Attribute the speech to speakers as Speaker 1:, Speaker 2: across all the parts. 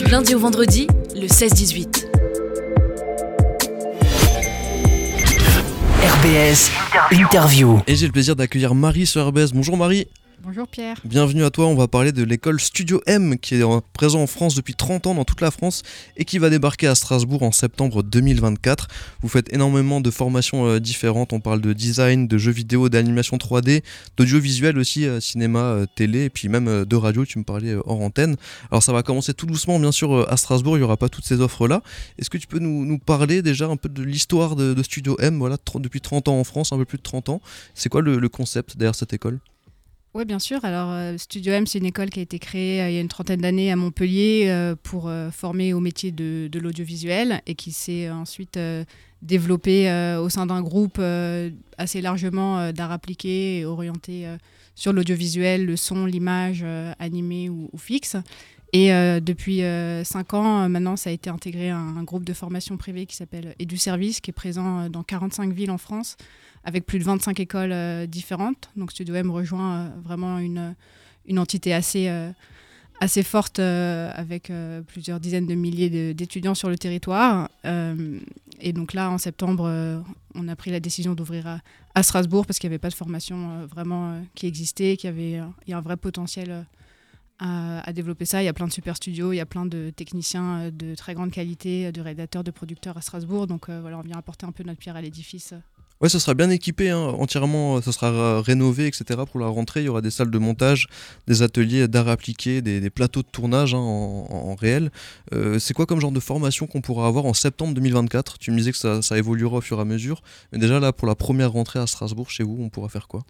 Speaker 1: Du lundi au vendredi, le 16-18.
Speaker 2: RBS Interview.
Speaker 3: Et j'ai le plaisir d'accueillir Marie sur RBS. Bonjour Marie.
Speaker 4: Bonjour Pierre.
Speaker 3: Bienvenue à toi, on va parler de l'école Studio M qui est en- présent en France depuis 30 ans dans toute la France et qui va débarquer à Strasbourg en septembre 2024. Vous faites énormément de formations euh, différentes, on parle de design, de jeux vidéo, d'animation 3D, d'audiovisuel aussi, euh, cinéma, euh, télé et puis même de radio, tu me parlais hors antenne. Alors ça va commencer tout doucement bien sûr à Strasbourg, il n'y aura pas toutes ces offres là. Est-ce que tu peux nous, parler déjà un peu de l'histoire de, Studio M, voilà, depuis 30 ans en France, un peu plus de 30 ans. C'est quoi le concept derrière cette école?
Speaker 4: Oui, bien sûr. Alors, euh, Studio M, c'est une école qui a été créée euh, il y a une trentaine d'années à Montpellier euh, pour former au métier de, l'audiovisuel et qui s'est ensuite développée au sein d'un groupe assez largement d'art appliqué et orienté sur l'audiovisuel, le son, l'image, animé ou, ou fixe. Et euh, depuis 5 ans, euh, maintenant, ça a été intégré à un, groupe de formation privée qui s'appelle EduService, qui est présent euh, dans 45 villes en France, avec plus de 25 écoles euh, différentes. Donc Studio M rejoint euh, vraiment une, une entité assez, euh, assez forte, euh, avec euh, plusieurs dizaines de milliers d'étudiants sur le territoire. Euh, et donc là, en septembre, euh, on a pris la décision d'ouvrir à, Strasbourg, parce qu'il n'y avait pas de formation euh, vraiment euh, qui existait, qu'il y avait euh, il y a un vrai potentiel. À, développer ça. Il y a plein de super studios, il y a plein de techniciens euh, de très grande qualité, euh, de rédacteurs, de producteurs à Strasbourg. Donc euh, voilà, on vient apporter un peu notre pierre à l'édifice.
Speaker 3: Ouais, ça sera bien équipé, hein, entièrement, ça sera rénové, etc. Pour la rentrée, il y aura des salles de montage, des ateliers d'art appliqué, des, plateaux de tournage hein, en, réel. C'est quoi comme genre de formation qu'on pourra avoir en septembre 2024 Tu me disais que ça, ça évoluera au fur et à mesure, mais déjà là, pour la première rentrée à Strasbourg, chez vous, on pourra faire quoi?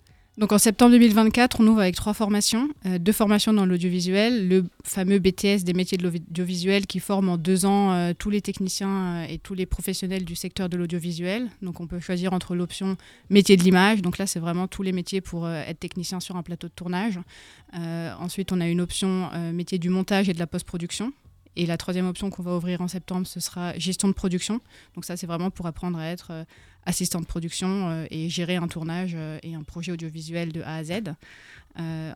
Speaker 4: Donc en septembre 2024, on ouvre avec trois formations. Euh, deux formations dans l'audiovisuel, le fameux BTS des métiers de l'audiovisuel qui forme en deux ans euh, tous les techniciens euh, et tous les professionnels du secteur de l'audiovisuel. Donc on peut choisir entre l'option métier de l'image, donc là c'est vraiment tous les métiers pour être technicien sur un plateau de tournage. Ensuite on a une option métier du montage et de la post-production. Et la troisième option qu'on va ouvrir en septembre, ce sera gestion de production. Donc ça, c'est vraiment pour apprendre à être euh, assistant de production euh, et gérer un tournage euh, et un projet audiovisuel de A à Z.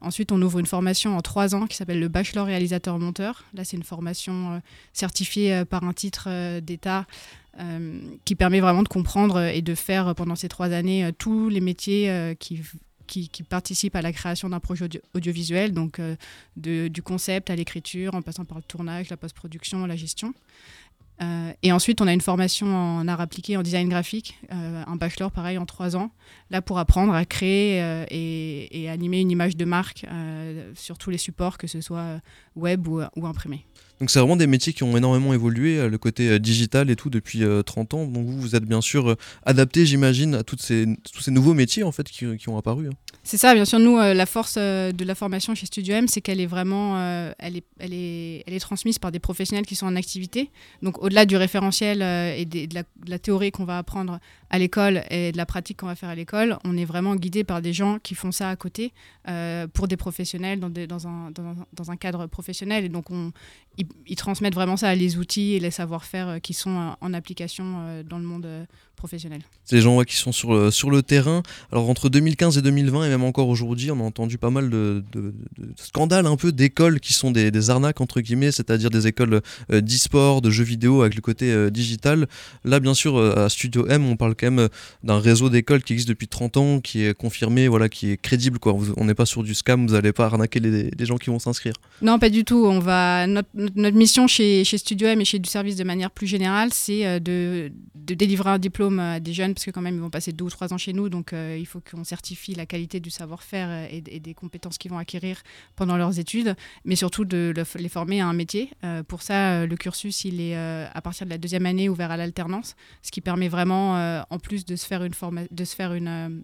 Speaker 4: Ensuite, on ouvre une formation en trois ans qui s'appelle le bachelor réalisateur monteur. Là, c'est une formation certifiée par un titre d'État qui permet vraiment de comprendre et de faire pendant ces trois années tous les métiers qui, qui, participent à la création d'un projet audio- audiovisuel, donc euh, du concept à l'écriture, en passant par le tournage, la post-production, la gestion. Euh, et ensuite, on a une formation en art appliqué, en design graphique, euh, un bachelor pareil en trois ans, là pour apprendre à créer et, animer une image de marque sur tous les supports, que ce soit web ou imprimé.
Speaker 3: Donc c'est vraiment des métiers qui ont énormément évolué, euh, le côté euh, digital et tout depuis euh, 30 ans. Donc vous, vous êtes bien sûr euh, adapté, j'imagine, à toutes ces, tous ces nouveaux métiers en fait qui, qui ont apparu. hein.
Speaker 4: C'est ça, bien sûr. Nous, euh, la force euh, de la formation chez Studio M, c'est qu'elle est vraiment, euh, elle est, elle est, elle est transmise par des professionnels qui sont en activité. Donc, au-delà du référentiel euh, et de, la, théorie qu'on va apprendre à l'école et de la pratique qu'on va faire à l'école, on est vraiment guidé par des gens qui font ça à côté euh, pour des professionnels dans, un, dans, un, dans un cadre professionnel. Et donc, on, ils, transmettent vraiment ça les outils et les savoir-faire euh, qui sont euh, en application euh, dans le monde euh, professionnel.
Speaker 3: C'est des gens ouais, qui sont sur le, sur le terrain. Alors entre 2015 et 2020 et même encore aujourd'hui, on a entendu pas mal de, de- de scandales un peu d'écoles qui sont des, des arnaques entre guillemets, c'est-à-dire des écoles euh, d'e-sport, de jeux vidéo avec le côté euh, digital. Là bien sûr euh, à Studio M, on parle quand même euh, d'un réseau d'écoles qui existe depuis 30 ans, qui est confirmé, voilà, qui est crédible quoi. On n'est pas sur du scam, vous n'allez pas arnaquer les, les gens qui vont s'inscrire.
Speaker 4: Non, pas du tout. On va notre, mission chez, chez Studio M et chez du service de manière plus générale, c'est euh, de, de délivrer un diplôme à des jeunes parce que quand même ils vont passer deux ou trois ans chez nous, donc euh, il faut qu'on certifie la qualité du savoir-faire euh, et, des compétences qu'ils vont acquérir pendant leurs études, mais surtout de le- les former à un métier. Euh, pour ça, le cursus il est à partir de la deuxième année ouvert à l'alternance, ce qui permet vraiment, en plus de se faire une forma- de se faire une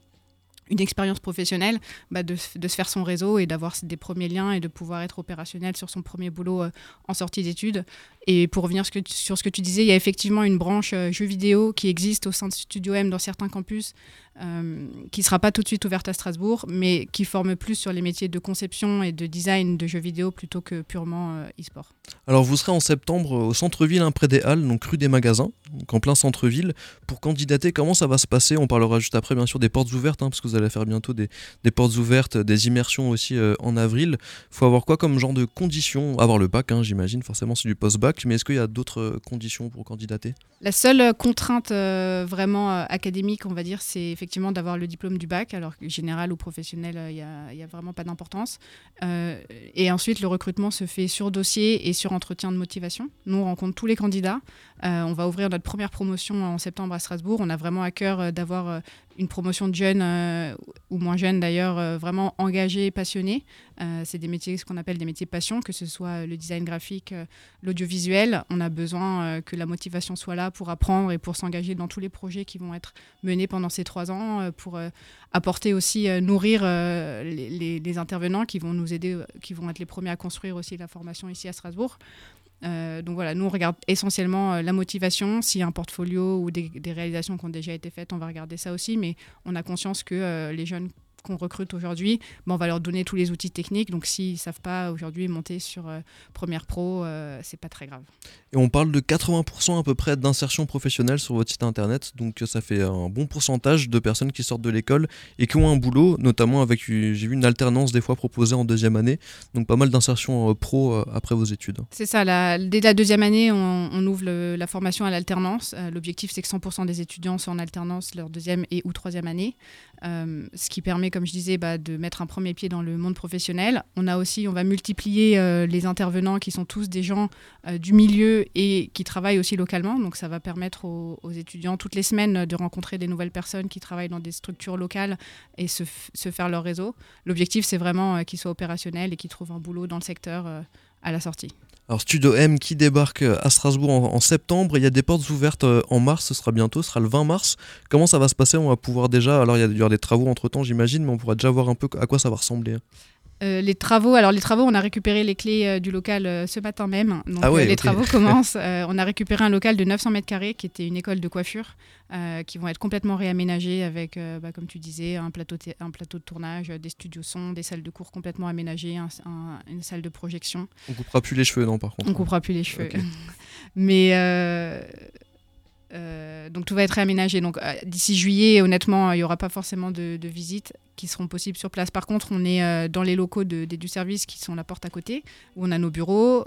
Speaker 4: une expérience professionnelle, bah, de, de se faire son réseau et d'avoir des premiers liens et de pouvoir être opérationnel sur son premier boulot en sortie d'études. Et pour revenir sur ce que tu disais, il y a effectivement une branche jeux vidéo qui existe au sein de Studio M dans certains campus euh, qui ne sera pas tout de suite ouverte à Strasbourg, mais qui forme plus sur les métiers de conception et de design de jeux vidéo plutôt que purement euh, e-sport.
Speaker 3: Alors vous serez en septembre au centre-ville, hein, près des Halles, donc rue des Magasins, donc en plein centre-ville. Pour candidater, comment ça va se passer? On parlera juste après bien sûr des portes ouvertes, hein, parce que vous allez faire bientôt des, portes ouvertes, des immersions aussi euh, en avril. Il faut avoir quoi comme genre de conditions? Avoir le bac, hein, j'imagine, forcément c'est du post-bac, mais est-ce qu'il y a d'autres conditions pour candidater?
Speaker 4: La seule contrainte vraiment académique, on va dire, c'est effectivement d'avoir le diplôme du bac, alors que général ou professionnel, il euh, n'y a, vraiment pas d'importance. Euh, et ensuite, le recrutement se fait sur dossier et sur entretien de motivation. Nous, on rencontre tous les candidats. Euh, on va ouvrir notre première promotion en septembre à Strasbourg. On a vraiment à cœur d'avoir une promotion de jeunes euh, ou moins jeunes d'ailleurs, euh, vraiment engagés, passionnés. Euh, c'est des métiers, ce qu'on appelle des métiers passion, que ce soit le design graphique, l'audiovisuel. On a besoin que la motivation soit là pour apprendre et pour s'engager dans tous les projets qui vont être menés pendant ces trois ans, pour apporter aussi, nourrir les, intervenants qui vont nous aider, qui vont être les premiers à construire aussi la formation ici à Strasbourg. Euh, donc voilà, nous on regarde essentiellement euh, la motivation. S'il y a un portfolio ou des, réalisations qui ont déjà été faites, on va regarder ça aussi. Mais on a conscience que euh, les jeunes qu'on recrute aujourd'hui, ben, on va leur donner tous les outils techniques. Donc s'ils ne savent pas aujourd'hui monter sur Premiere Pro, c'est pas très grave.
Speaker 3: Et on parle de 80% à peu près d'insertion professionnelle sur votre site internet. Donc ça fait un bon pourcentage de personnes qui sortent de l'école et qui ont un boulot, notamment avec, j'ai vu une alternance des fois proposée en deuxième année. Donc pas mal d'insertion pro après vos études.
Speaker 4: C'est ça, dès la deuxième année, on, ouvre la formation à l'alternance. L'objectif, c'est que 100% des étudiants sont en alternance leur deuxième et ou troisième année. Euh, ce qui comme je disais, bah, de mettre un premier pied dans le monde professionnel. On a aussi, on va multiplier euh, les intervenants qui sont tous des gens euh, du milieu et qui travaillent aussi localement. Donc ça va permettre aux, étudiants toutes les semaines de rencontrer des nouvelles personnes qui travaillent dans des structures locales et se, se faire leur réseau. L'objectif, c'est vraiment qu'ils soient opérationnels et qu'ils trouvent un boulot dans le secteur à la sortie.
Speaker 3: Alors Studio M qui débarque à Strasbourg en, septembre, il y a des portes ouvertes euh, en mars, ce sera bientôt, ce sera le 20 mars. Comment ça va se passer? On va pouvoir déjà, alors il y, a, des travaux entre temps j'imagine, mais on pourra déjà voir un peu à quoi ça va ressembler.
Speaker 4: Euh, les travaux, alors les travaux, on a récupéré les clés euh, du local euh, ce matin même. Donc ah les travaux commencent. on a récupéré un local de 900 mètres carrés qui était une école de coiffure, qui vont être complètement réaménagés avec, bah, comme tu disais, un plateau, un plateau de tournage, des studios son, des salles de cours complètement aménagées, une salle de projection.
Speaker 3: On coupera plus les cheveux, non, par contre
Speaker 4: On coupera plus les cheveux. Mais euh, donc tout va être réaménagé. Donc euh, d'ici juillet, honnêtement, il n'y aura pas forcément de, visites qui seront possibles sur place. Par contre, on est euh, dans les locaux de, du service qui sont la porte à côté, où on a nos bureaux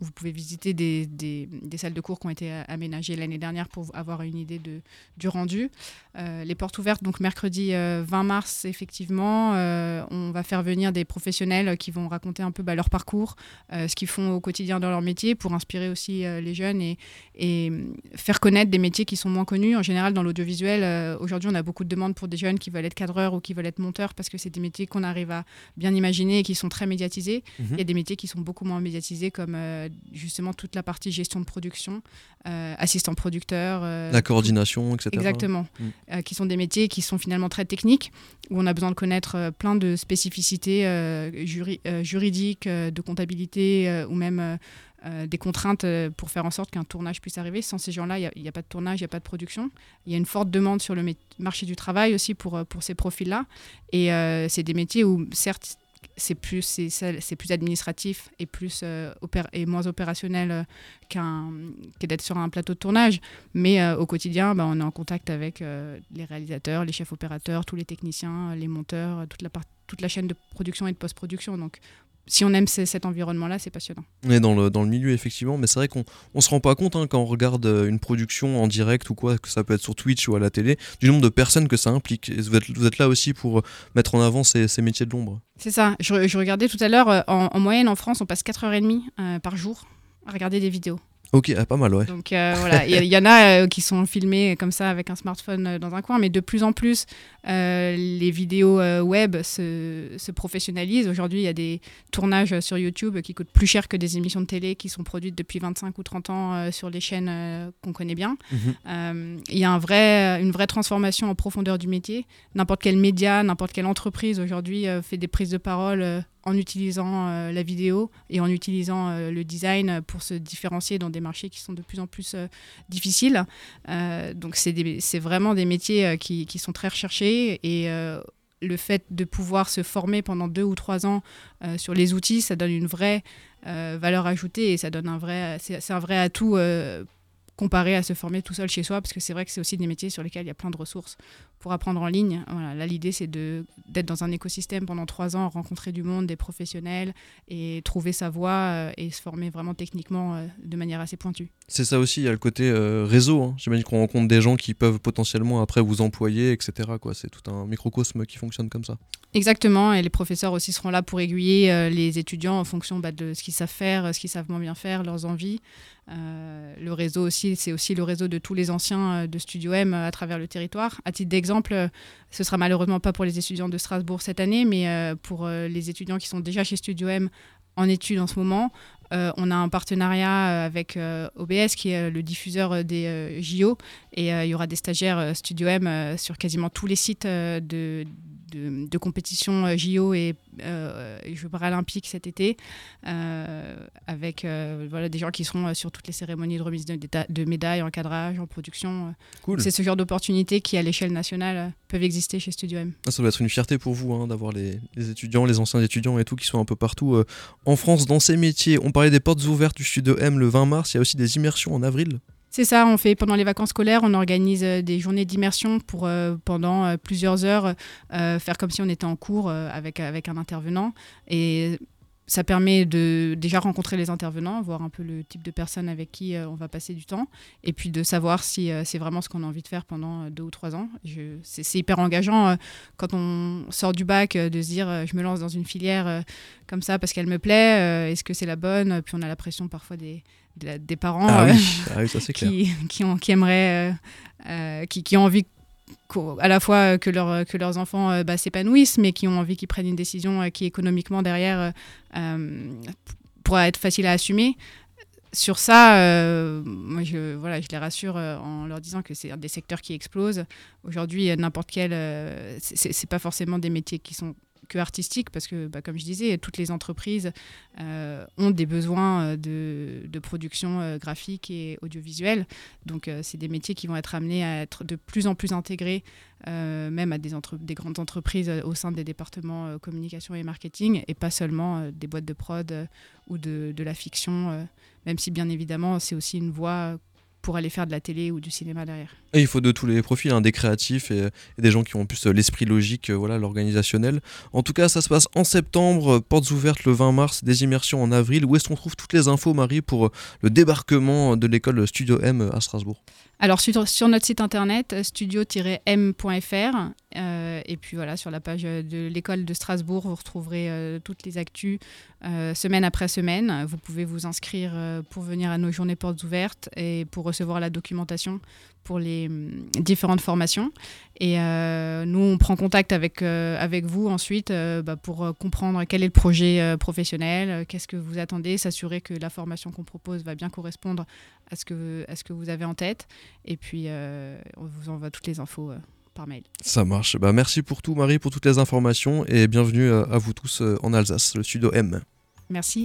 Speaker 4: vous pouvez visiter des, des, salles de cours qui ont été aménagées l'année dernière pour avoir une idée de, du rendu. Euh, les portes ouvertes, donc mercredi 20 euh, mars, effectivement, euh, on va faire venir des professionnels qui vont raconter un peu bah, leur parcours, ce qu'ils font au quotidien dans leur métier pour inspirer aussi les jeunes et, et, faire connaître des métiers qui sont moins connus. En général, dans l'audiovisuel, aujourd'hui, on a beaucoup de demandes pour des jeunes qui veulent être cadreurs ou qui veulent être monteurs parce que c'est des métiers qu'on arrive à bien imaginer et qui sont très médiatisés. Mhm. Il y a des métiers qui sont beaucoup moins médiatisés comme justement toute la partie gestion de production, euh, assistant producteur.
Speaker 3: Euh, la coordination, etc.
Speaker 4: Exactement. Mm. Euh, qui sont des métiers qui sont finalement très techniques, où on a besoin de connaître plein de spécificités juridiques, de comptabilité ou même des contraintes pour faire en sorte qu'un tournage puisse arriver. Sans ces gens-là, il n'y a, pas de tournage, il n'y a pas de production. Il y a une forte demande sur le marché du travail aussi pour, pour ces profils-là. Et c'est des métiers où, certes, c'est plus administratif et plus euh, moins opérationnel euh, qu'un d'être sur un plateau de tournage. Mais euh, au quotidien bah, on est en contact avec les réalisateurs les chefs opérateurs tous les techniciens les monteurs toute la toute la chaîne de production et de post-production. Donc si on aime cet environnement-là, c'est passionnant.
Speaker 3: On est dans le, dans le milieu, effectivement, mais c'est vrai qu'on ne se rend pas compte hein, quand on regarde euh, une production en direct ou quoi, que ça peut être sur Twitch ou à la télé, du nombre de personnes que ça implique. vous, êtes, vous êtes là aussi pour euh, mettre en avant ces, ces métiers de l'ombre.
Speaker 4: C'est ça. Je, je, regardais tout à l'heure, euh, en, moyenne en France, on passe 4h30 par jour à regarder des vidéos.
Speaker 3: Ok, ah, pas mal, ouais.
Speaker 4: Donc euh, voilà, il y, en a euh, qui sont filmés comme ça avec un smartphone euh, dans un coin, mais de plus en plus, les vidéos web se, se professionnalisent. Aujourd'hui, il y a des tournages sur YouTube qui coûtent plus cher que des émissions de télé qui sont produites depuis 25 ou 30 ans sur les chaînes qu'on connaît bien. Mhm. Il y a un vrai, une vraie transformation en profondeur du métier. N'importe quel média, n'importe quelle entreprise aujourd'hui fait des prises de parole en utilisant la vidéo et en utilisant le design pour se différencier dans des marchés qui sont de plus en plus difficiles. donc c'est vraiment des métiers qui, qui, sont très recherchés et le fait de pouvoir se former pendant deux ou trois ans euh, sur les outils, ça donne une vraie euh, valeur ajoutée et ça donne un vrai, c'est un vrai atout euh, comparé à se former tout seul chez soi, parce que c'est vrai que c'est aussi des métiers sur lesquels il y a plein de ressources pour apprendre en ligne. Voilà, là, l'idée, c'est d'être dans un écosystème pendant trois ans, rencontrer du monde, des professionnels, et trouver sa voie euh, et se former vraiment techniquement euh, de manière assez pointue.
Speaker 3: C'est ça aussi, il y a le côté euh, réseau. Hein. J'imagine qu'on rencontre des gens qui peuvent potentiellement après vous employer, etc. C'est tout un microcosme qui fonctionne comme ça.
Speaker 4: Exactement, et les professeurs aussi seront là pour aiguiller les étudiants en fonction bah, de ce qu'ils savent faire, ce qu'ils savent moins bien faire, leurs envies. Le réseau aussi, c'est aussi le réseau de tous les anciens de Studio M à travers le territoire. À titre exemple, ce sera malheureusement pas pour les étudiants de Strasbourg cette année, mais euh, pour euh, les étudiants qui sont déjà chez Studio M en études en ce moment, euh, on a un partenariat avec OBS qui est le diffuseur des JO et il y aura des stagiaires Studio M sur quasiment tous les sites de, de, compétition euh, JO et euh, Jeux paralympiques cet été, euh, avec voilà, des gens qui seront sur toutes les cérémonies de remise de, médailles, en cadrage, en production. C'est ce genre d'opportunités qui, à l'échelle nationale, peuvent exister chez Studio M.
Speaker 3: Ah, ça doit être une fierté pour vous hein, d'avoir les, les, étudiants, les anciens étudiants et tout qui sont un peu partout en France dans ces métiers. On parlait des portes ouvertes du Studio M le 20 mars, il y a aussi des immersions en avril.
Speaker 4: C'est ça, on fait pendant les vacances scolaires, on organise euh, des journées d'immersion pour euh, pendant euh, plusieurs heures faire comme si on était en cours avec, avec un intervenant. Et ça permet de déjà rencontrer les intervenants, voir un peu le type de personnes avec qui on va passer du temps, et puis de savoir si c'est vraiment ce qu'on a envie de faire pendant deux ou trois ans. C'est hyper engageant quand on sort du bac de se dire je me lance dans une filière comme ça parce qu'elle me plaît, est-ce que c'est la bonne? Puis on a la pression parfois des, des parents
Speaker 3: ah ah
Speaker 4: qui, qui, ont, qui aimeraient, euh, euh, qui, qui, ont envie à la fois que, leur, que leurs enfants euh, bah, s'épanouissent, mais qui ont envie qu'ils prennent une décision qui économiquement derrière pourra être facile à assumer. Sur ça, moi je, voilà, je les rassure en leur disant que c'est des secteurs qui explosent. Aujourd'hui, n'importe quel, c'est pas forcément des métiers qui sont que artistique, parce que, bah, comme je disais, toutes les entreprises euh, ont des besoins euh, de, de production euh, graphique et audiovisuelle. Donc, c'est des métiers qui vont être amenés à être de plus en plus intégrés, même à des, des, grandes entreprises au sein des départements communication et marketing, et pas seulement des boîtes de prod ou de, de, la fiction, même si, bien évidemment, c'est aussi une voie pour aller faire de la télé ou du cinéma derrière.
Speaker 3: Et il faut de tous les profils, hein, des créatifs et, des gens qui ont plus euh, l'esprit logique, euh, voilà, l'organisationnel. En tout cas, ça se passe en septembre, portes ouvertes le 20 mars, des immersions en avril. Où est-ce qu'on trouve toutes les infos, Marie, pour euh, le débarquement de l'école Studio M à Strasbourg?
Speaker 4: Alors sur, sur, notre site internet studio-m.fr et puis voilà sur la page de l'école de Strasbourg vous retrouverez toutes les actus semaine après semaine. Vous pouvez vous inscrire pour venir à nos journées portes ouvertes et pour recevoir la documentation pour les hum, différentes formations. Et euh, nous, on prend contact avec, euh, avec vous ensuite euh, bah, pour comprendre quel est le projet professionnel, qu'est-ce que vous attendez, s'assurer que la formation qu'on propose va bien correspondre à ce que, à ce que vous avez en tête. Et puis, on vous envoie toutes les infos. Par mail.
Speaker 3: Ça marche. Bah, merci pour tout, Marie, pour toutes les informations et bienvenue à vous tous en Alsace, le Studio M.
Speaker 4: Merci.